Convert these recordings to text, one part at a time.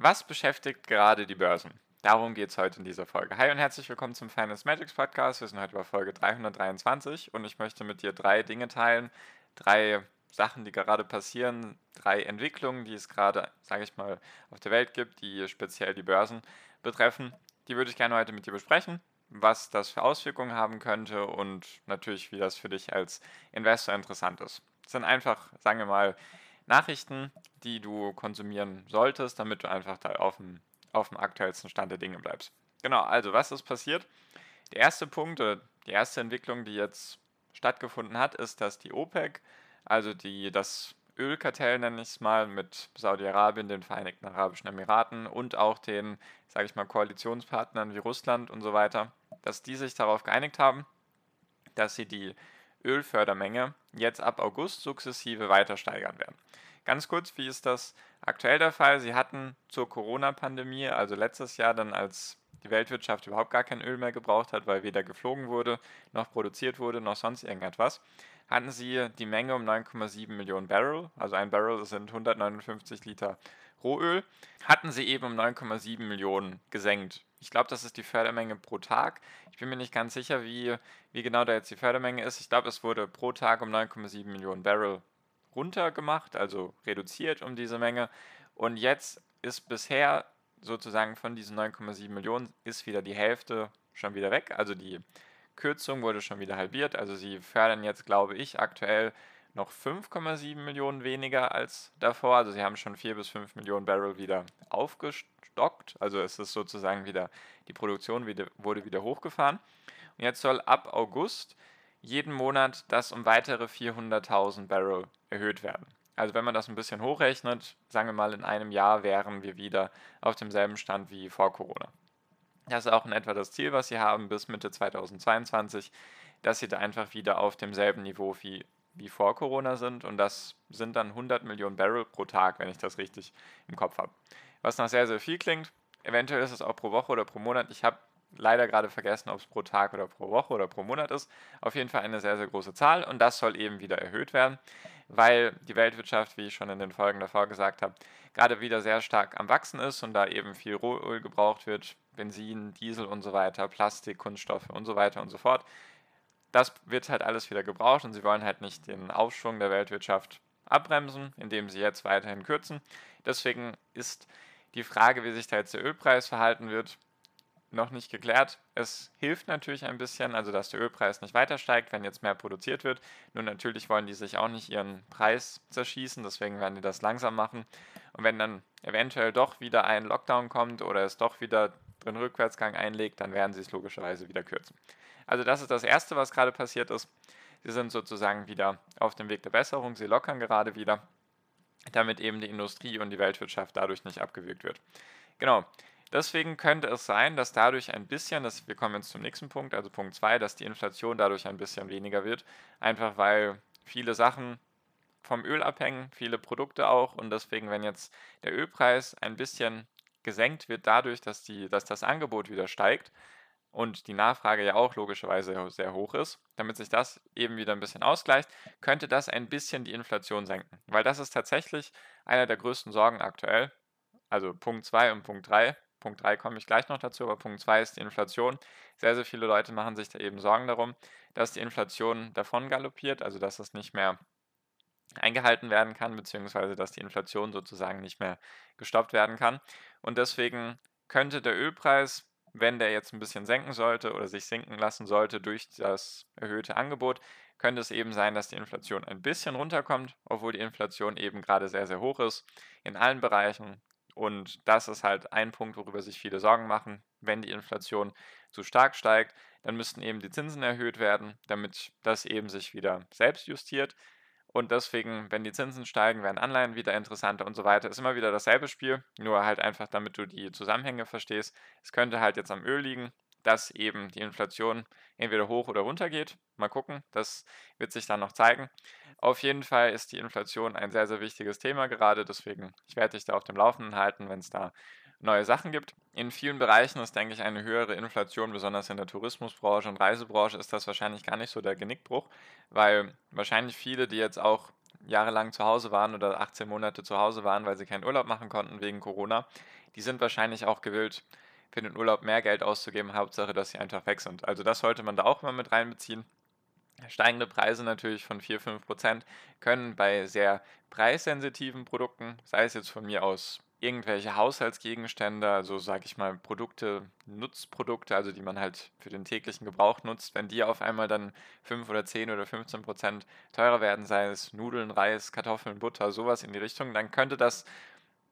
Was beschäftigt gerade die Börsen? Darum geht es heute in dieser Folge. Hi und herzlich willkommen zum Finance Magics Podcast. Wir sind heute bei Folge 323 und ich möchte mit dir drei Dinge teilen. Drei Sachen, die gerade passieren, drei Entwicklungen, die es gerade, sage ich mal, auf der Welt gibt, die speziell die Börsen betreffen. Die würde ich gerne heute mit dir besprechen, was das für Auswirkungen haben könnte und natürlich, wie das für dich als Investor interessant ist. Es sind einfach, sagen wir mal, Nachrichten, die du konsumieren solltest, damit du einfach da auf dem, auf dem aktuellsten Stand der Dinge bleibst. Genau, also was ist passiert? Der erste Punkt, die erste Entwicklung, die jetzt stattgefunden hat, ist, dass die OPEC, also die, das Ölkartell nenne ich es mal, mit Saudi-Arabien, den Vereinigten Arabischen Emiraten und auch den, sage ich mal, Koalitionspartnern wie Russland und so weiter, dass die sich darauf geeinigt haben, dass sie die Ölfördermenge jetzt ab August sukzessive weiter steigern werden. Ganz kurz, wie ist das aktuell der Fall? Sie hatten zur Corona-Pandemie, also letztes Jahr dann, als die Weltwirtschaft überhaupt gar kein Öl mehr gebraucht hat, weil weder geflogen wurde, noch produziert wurde, noch sonst irgendetwas, hatten sie die Menge um 9,7 Millionen Barrel, also ein Barrel sind 159 Liter Rohöl, hatten sie eben um 9,7 Millionen gesenkt. Ich glaube, das ist die Fördermenge pro Tag. Ich bin mir nicht ganz sicher, wie, wie genau da jetzt die Fördermenge ist. Ich glaube, es wurde pro Tag um 9,7 Millionen Barrel runtergemacht, also reduziert um diese Menge. Und jetzt ist bisher sozusagen von diesen 9,7 Millionen ist wieder die Hälfte schon wieder weg. Also die Kürzung wurde schon wieder halbiert. Also sie fördern jetzt, glaube ich, aktuell noch 5,7 Millionen weniger als davor. Also sie haben schon 4 bis 5 Millionen Barrel wieder aufgestockt. Also es ist sozusagen wieder, die Produktion wieder, wurde wieder hochgefahren. Und jetzt soll ab August jeden Monat das um weitere 400.000 Barrel erhöht werden. Also wenn man das ein bisschen hochrechnet, sagen wir mal in einem Jahr wären wir wieder auf demselben Stand wie vor Corona. Das ist auch in etwa das Ziel, was sie haben bis Mitte 2022, dass sie da einfach wieder auf demselben Niveau wie wie vor Corona sind und das sind dann 100 Millionen Barrel pro Tag, wenn ich das richtig im Kopf habe. Was nach sehr, sehr viel klingt. Eventuell ist es auch pro Woche oder pro Monat. Ich habe leider gerade vergessen, ob es pro Tag oder pro Woche oder pro Monat ist. Auf jeden Fall eine sehr, sehr große Zahl und das soll eben wieder erhöht werden, weil die Weltwirtschaft, wie ich schon in den Folgen davor gesagt habe, gerade wieder sehr stark am Wachsen ist und da eben viel Rohöl gebraucht wird, Benzin, Diesel und so weiter, Plastik, Kunststoffe und so weiter und so fort das wird halt alles wieder gebraucht und sie wollen halt nicht den Aufschwung der Weltwirtschaft abbremsen, indem sie jetzt weiterhin kürzen. Deswegen ist die Frage, wie sich da jetzt der Ölpreis verhalten wird, noch nicht geklärt. Es hilft natürlich ein bisschen, also dass der Ölpreis nicht weiter steigt, wenn jetzt mehr produziert wird. Nur natürlich wollen die sich auch nicht ihren Preis zerschießen, deswegen werden die das langsam machen. Und wenn dann eventuell doch wieder ein Lockdown kommt oder es doch wieder den Rückwärtsgang einlegt, dann werden sie es logischerweise wieder kürzen. Also das ist das Erste, was gerade passiert ist. Sie sind sozusagen wieder auf dem Weg der Besserung, sie lockern gerade wieder, damit eben die Industrie und die Weltwirtschaft dadurch nicht abgewürgt wird. Genau. Deswegen könnte es sein, dass dadurch ein bisschen, das, wir kommen jetzt zum nächsten Punkt, also Punkt 2, dass die Inflation dadurch ein bisschen weniger wird, einfach weil viele Sachen vom Öl abhängen, viele Produkte auch und deswegen, wenn jetzt der Ölpreis ein bisschen gesenkt wird dadurch, dass, die, dass das Angebot wieder steigt, und die Nachfrage ja auch logischerweise sehr hoch ist, damit sich das eben wieder ein bisschen ausgleicht, könnte das ein bisschen die Inflation senken. Weil das ist tatsächlich einer der größten Sorgen aktuell. Also Punkt 2 und Punkt 3. Punkt 3 komme ich gleich noch dazu, aber Punkt 2 ist die Inflation. Sehr, sehr viele Leute machen sich da eben Sorgen darum, dass die Inflation davon galoppiert, also dass es nicht mehr eingehalten werden kann, beziehungsweise dass die Inflation sozusagen nicht mehr gestoppt werden kann. Und deswegen könnte der Ölpreis wenn der jetzt ein bisschen senken sollte oder sich sinken lassen sollte durch das erhöhte Angebot, könnte es eben sein, dass die Inflation ein bisschen runterkommt, obwohl die Inflation eben gerade sehr, sehr hoch ist in allen Bereichen. Und das ist halt ein Punkt, worüber sich viele Sorgen machen. Wenn die Inflation zu stark steigt, dann müssten eben die Zinsen erhöht werden, damit das eben sich wieder selbst justiert. Und deswegen, wenn die Zinsen steigen, werden Anleihen wieder interessanter und so weiter. Ist immer wieder dasselbe Spiel, nur halt einfach, damit du die Zusammenhänge verstehst. Es könnte halt jetzt am Öl liegen, dass eben die Inflation entweder hoch oder runter geht. Mal gucken, das wird sich dann noch zeigen. Auf jeden Fall ist die Inflation ein sehr, sehr wichtiges Thema gerade. Deswegen, ich werde dich da auf dem Laufenden halten, wenn es da neue Sachen gibt. In vielen Bereichen ist, denke ich, eine höhere Inflation, besonders in der Tourismusbranche und Reisebranche, ist das wahrscheinlich gar nicht so der Genickbruch, weil wahrscheinlich viele, die jetzt auch jahrelang zu Hause waren oder 18 Monate zu Hause waren, weil sie keinen Urlaub machen konnten wegen Corona, die sind wahrscheinlich auch gewillt, für den Urlaub mehr Geld auszugeben. Hauptsache, dass sie einfach weg sind. Also das sollte man da auch mal mit reinbeziehen. Steigende Preise natürlich von 4-5 Prozent können bei sehr preissensitiven Produkten, sei es jetzt von mir aus irgendwelche Haushaltsgegenstände, also sage ich mal Produkte, Nutzprodukte, also die man halt für den täglichen Gebrauch nutzt, wenn die auf einmal dann 5 oder 10 oder 15 Prozent teurer werden, sei es Nudeln, Reis, Kartoffeln, Butter, sowas in die Richtung, dann könnte das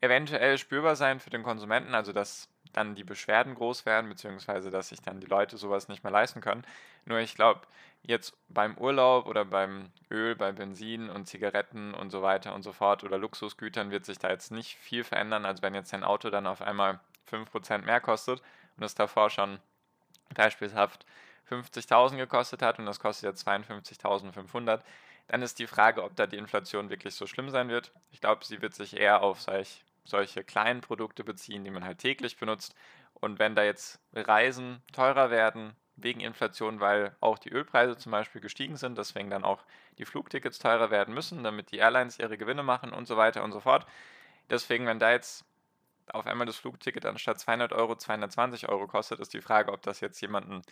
eventuell spürbar sein für den Konsumenten, also dass dann die Beschwerden groß werden, beziehungsweise dass sich dann die Leute sowas nicht mehr leisten können. Nur ich glaube, jetzt beim Urlaub oder beim Öl, bei Benzin und Zigaretten und so weiter und so fort oder Luxusgütern wird sich da jetzt nicht viel verändern, als wenn jetzt dein Auto dann auf einmal 5% mehr kostet und es davor schon beispielshaft 50.000 gekostet hat und das kostet jetzt 52.500, dann ist die Frage, ob da die Inflation wirklich so schlimm sein wird. Ich glaube, sie wird sich eher auf solch solche kleinen Produkte beziehen, die man halt täglich benutzt. Und wenn da jetzt Reisen teurer werden wegen Inflation, weil auch die Ölpreise zum Beispiel gestiegen sind, deswegen dann auch die Flugtickets teurer werden müssen, damit die Airlines ihre Gewinne machen und so weiter und so fort. Deswegen, wenn da jetzt auf einmal das Flugticket anstatt 200 Euro 220 Euro kostet, ist die Frage, ob das jetzt jemanden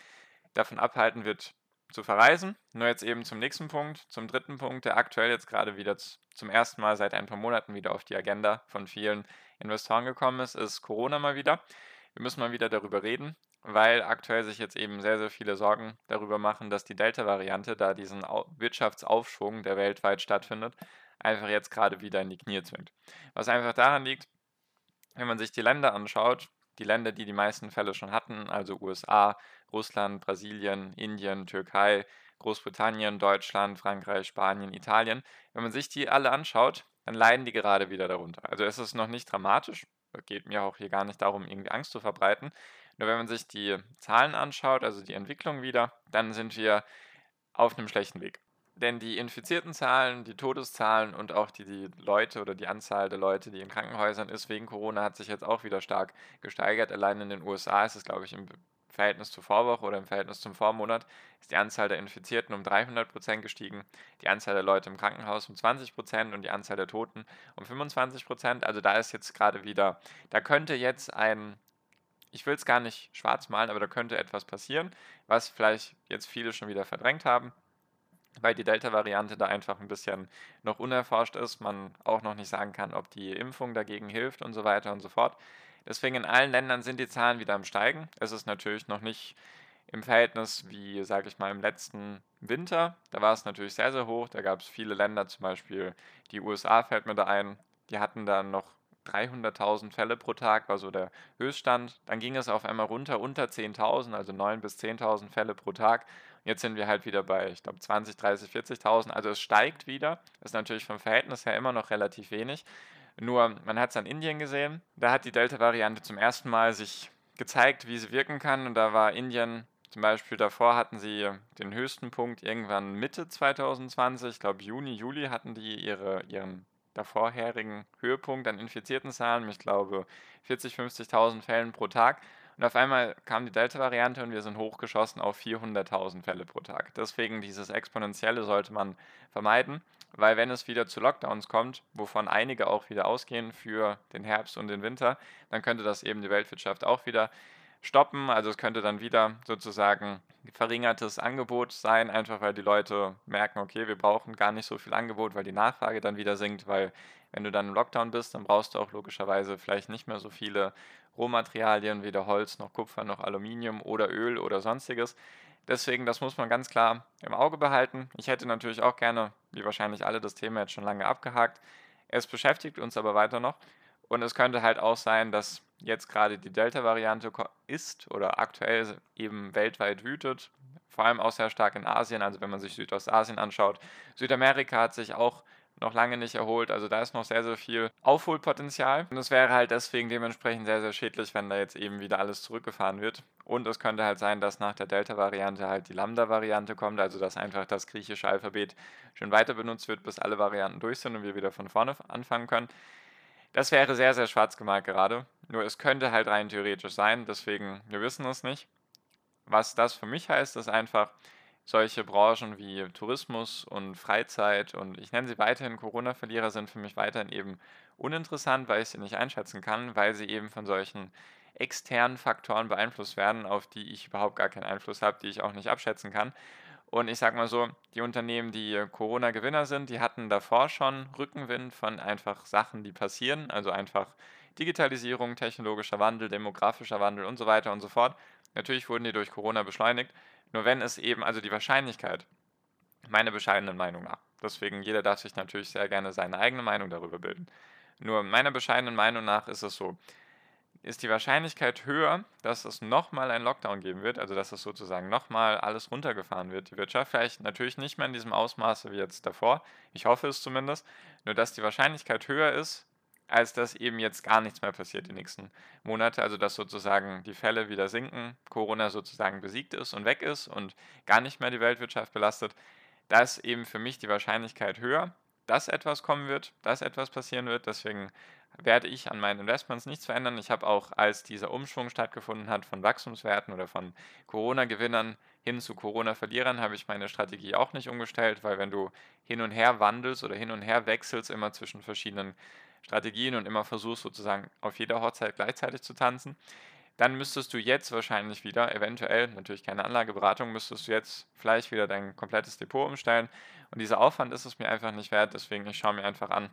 davon abhalten wird, zu verreisen. Nur jetzt eben zum nächsten Punkt, zum dritten Punkt, der aktuell jetzt gerade wieder zum ersten Mal seit ein paar Monaten wieder auf die Agenda von vielen Investoren gekommen ist, ist Corona mal wieder. Wir müssen mal wieder darüber reden, weil aktuell sich jetzt eben sehr, sehr viele Sorgen darüber machen, dass die Delta-Variante, da diesen Wirtschaftsaufschwung, der weltweit stattfindet, einfach jetzt gerade wieder in die Knie zwingt. Was einfach daran liegt, wenn man sich die Länder anschaut, die Länder, die die meisten Fälle schon hatten, also USA, Russland, Brasilien, Indien, Türkei, Großbritannien, Deutschland, Frankreich, Spanien, Italien, wenn man sich die alle anschaut, dann leiden die gerade wieder darunter. Also es ist noch nicht dramatisch, geht mir auch hier gar nicht darum, irgendwie Angst zu verbreiten. Nur wenn man sich die Zahlen anschaut, also die Entwicklung wieder, dann sind wir auf einem schlechten Weg. Denn die infizierten Zahlen, die Todeszahlen und auch die, die Leute oder die Anzahl der Leute, die in Krankenhäusern ist wegen Corona, hat sich jetzt auch wieder stark gesteigert. Allein in den USA ist es, glaube ich, im Verhältnis zur Vorwoche oder im Verhältnis zum Vormonat ist die Anzahl der Infizierten um 300 Prozent gestiegen, die Anzahl der Leute im Krankenhaus um 20 Prozent und die Anzahl der Toten um 25 Prozent. Also da ist jetzt gerade wieder, da könnte jetzt ein, ich will es gar nicht schwarz malen, aber da könnte etwas passieren, was vielleicht jetzt viele schon wieder verdrängt haben weil die Delta-Variante da einfach ein bisschen noch unerforscht ist, man auch noch nicht sagen kann, ob die Impfung dagegen hilft und so weiter und so fort. Deswegen in allen Ländern sind die Zahlen wieder am Steigen. Es ist natürlich noch nicht im Verhältnis wie, sage ich mal, im letzten Winter. Da war es natürlich sehr, sehr hoch. Da gab es viele Länder, zum Beispiel die USA fällt mir da ein. Die hatten dann noch 300.000 Fälle pro Tag, war so der Höchststand. Dann ging es auf einmal runter unter 10.000, also 9.000 bis 10.000 Fälle pro Tag. Jetzt sind wir halt wieder bei, ich glaube, 20, 30, 40.000. Also es steigt wieder. Ist natürlich vom Verhältnis her immer noch relativ wenig. Nur, man hat es an Indien gesehen. Da hat die Delta-Variante zum ersten Mal sich gezeigt, wie sie wirken kann. Und da war Indien zum Beispiel davor hatten sie den höchsten Punkt irgendwann Mitte 2020. Ich glaube, Juni, Juli hatten die ihre, ihren davorherigen Höhepunkt an infizierten Zahlen. Ich glaube, 40.000, 50.000 Fällen pro Tag. Und auf einmal kam die Delta-Variante und wir sind hochgeschossen auf 400.000 Fälle pro Tag. Deswegen dieses Exponentielle sollte man vermeiden, weil wenn es wieder zu Lockdowns kommt, wovon einige auch wieder ausgehen für den Herbst und den Winter, dann könnte das eben die Weltwirtschaft auch wieder stoppen. Also es könnte dann wieder sozusagen verringertes Angebot sein, einfach weil die Leute merken, okay, wir brauchen gar nicht so viel Angebot, weil die Nachfrage dann wieder sinkt, weil wenn du dann im Lockdown bist, dann brauchst du auch logischerweise vielleicht nicht mehr so viele Rohmaterialien, weder Holz noch Kupfer noch Aluminium oder Öl oder sonstiges. Deswegen, das muss man ganz klar im Auge behalten. Ich hätte natürlich auch gerne, wie wahrscheinlich alle, das Thema jetzt schon lange abgehakt. Es beschäftigt uns aber weiter noch. Und es könnte halt auch sein, dass jetzt gerade die Delta-Variante ist oder aktuell eben weltweit wütet. vor allem auch sehr stark in Asien, also wenn man sich Südostasien anschaut. Südamerika hat sich auch noch lange nicht erholt. Also da ist noch sehr, sehr viel Aufholpotenzial. Und es wäre halt deswegen dementsprechend sehr, sehr schädlich, wenn da jetzt eben wieder alles zurückgefahren wird. Und es könnte halt sein, dass nach der Delta-Variante halt die Lambda-Variante kommt, also dass einfach das griechische Alphabet schon weiter benutzt wird, bis alle Varianten durch sind und wir wieder von vorne anfangen können. Das wäre sehr, sehr schwarz gemalt gerade. Nur es könnte halt rein theoretisch sein, deswegen, wir wissen es nicht. Was das für mich heißt, ist einfach, solche Branchen wie Tourismus und Freizeit und ich nenne sie weiterhin Corona-Verlierer sind für mich weiterhin eben uninteressant, weil ich sie nicht einschätzen kann, weil sie eben von solchen externen Faktoren beeinflusst werden, auf die ich überhaupt gar keinen Einfluss habe, die ich auch nicht abschätzen kann. Und ich sage mal so, die Unternehmen, die Corona-Gewinner sind, die hatten davor schon Rückenwind von einfach Sachen, die passieren, also einfach Digitalisierung, technologischer Wandel, demografischer Wandel und so weiter und so fort. Natürlich wurden die durch Corona beschleunigt, nur wenn es eben, also die Wahrscheinlichkeit, meine bescheidenen Meinung nach, deswegen jeder darf sich natürlich sehr gerne seine eigene Meinung darüber bilden. Nur meiner bescheidenen Meinung nach ist es so, ist die Wahrscheinlichkeit höher, dass es nochmal einen Lockdown geben wird, also dass es sozusagen nochmal alles runtergefahren wird, die Wirtschaft. Vielleicht natürlich nicht mehr in diesem Ausmaße wie jetzt davor, ich hoffe es zumindest, nur dass die Wahrscheinlichkeit höher ist, als dass eben jetzt gar nichts mehr passiert die nächsten Monate. Also dass sozusagen die Fälle wieder sinken, Corona sozusagen besiegt ist und weg ist und gar nicht mehr die Weltwirtschaft belastet. Da ist eben für mich die Wahrscheinlichkeit höher, dass etwas kommen wird, dass etwas passieren wird. Deswegen werde ich an meinen Investments nichts verändern. Ich habe auch, als dieser Umschwung stattgefunden hat von Wachstumswerten oder von Corona-Gewinnern hin zu Corona-Verlierern, habe ich meine Strategie auch nicht umgestellt, weil wenn du hin und her wandelst oder hin und her wechselst immer zwischen verschiedenen Strategien und immer versuchst sozusagen auf jeder Hochzeit gleichzeitig zu tanzen, dann müsstest du jetzt wahrscheinlich wieder, eventuell, natürlich keine Anlageberatung, müsstest du jetzt vielleicht wieder dein komplettes Depot umstellen. Und dieser Aufwand ist es mir einfach nicht wert, deswegen ich schaue mir einfach an.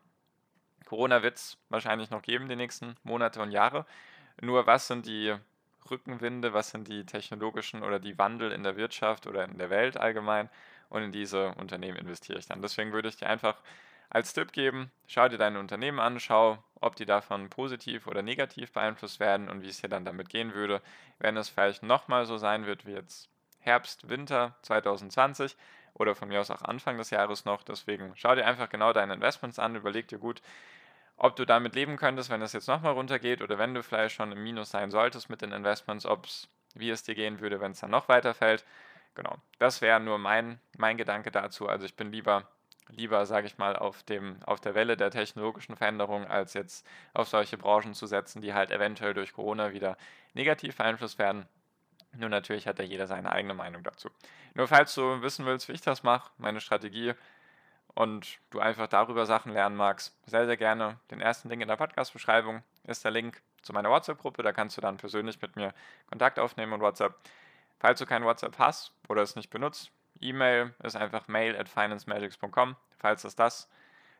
Corona wird es wahrscheinlich noch geben, die nächsten Monate und Jahre. Nur was sind die Rückenwinde, was sind die technologischen oder die Wandel in der Wirtschaft oder in der Welt allgemein? Und in diese Unternehmen investiere ich dann. Deswegen würde ich dir einfach als Tipp geben, schau dir deine Unternehmen an, schau, ob die davon positiv oder negativ beeinflusst werden und wie es dir dann damit gehen würde, wenn es vielleicht nochmal so sein wird wie jetzt Herbst, Winter 2020 oder von mir aus auch Anfang des Jahres noch. Deswegen schau dir einfach genau deine Investments an, überleg dir gut, ob du damit leben könntest, wenn es jetzt nochmal runtergeht oder wenn du vielleicht schon im Minus sein solltest mit den Investments, ob's, wie es dir gehen würde, wenn es dann noch weiter fällt. Genau, das wäre nur mein, mein Gedanke dazu. Also ich bin lieber lieber, sage ich mal, auf, dem, auf der Welle der technologischen Veränderung, als jetzt auf solche Branchen zu setzen, die halt eventuell durch Corona wieder negativ beeinflusst werden. Nur natürlich hat ja jeder seine eigene Meinung dazu. Nur falls du wissen willst, wie ich das mache, meine Strategie und du einfach darüber Sachen lernen magst, sehr, sehr gerne. Den ersten Link in der Podcast-Beschreibung ist der Link zu meiner WhatsApp-Gruppe. Da kannst du dann persönlich mit mir Kontakt aufnehmen und WhatsApp. Falls du kein WhatsApp hast oder es nicht benutzt, E-Mail ist einfach mail at financemagics.com, falls das das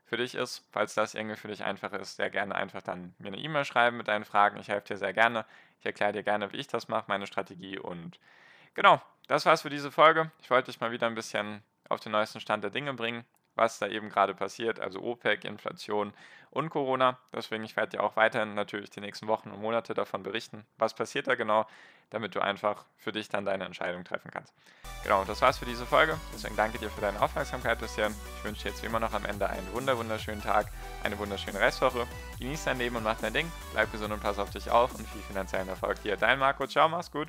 für dich ist. Falls das irgendwie für dich einfach ist, sehr gerne einfach dann mir eine E-Mail schreiben mit deinen Fragen. Ich helfe dir sehr gerne. Ich erkläre dir gerne, wie ich das mache, meine Strategie. Und genau, das war's für diese Folge. Ich wollte dich mal wieder ein bisschen auf den neuesten Stand der Dinge bringen was da eben gerade passiert, also OPEC, Inflation und Corona. Deswegen, ich werde dir auch weiterhin natürlich die nächsten Wochen und Monate davon berichten, was passiert da genau, damit du einfach für dich dann deine Entscheidung treffen kannst. Genau, das war's für diese Folge. Deswegen danke dir für deine Aufmerksamkeit bisher. Ich wünsche dir jetzt wie immer noch am Ende einen wunder wunderschönen Tag, eine wunderschöne Restwoche. Genieß dein Leben und mach dein Ding. Bleib gesund und pass auf dich auf und viel finanziellen Erfolg dir. Dein Marco. Ciao, mach's gut.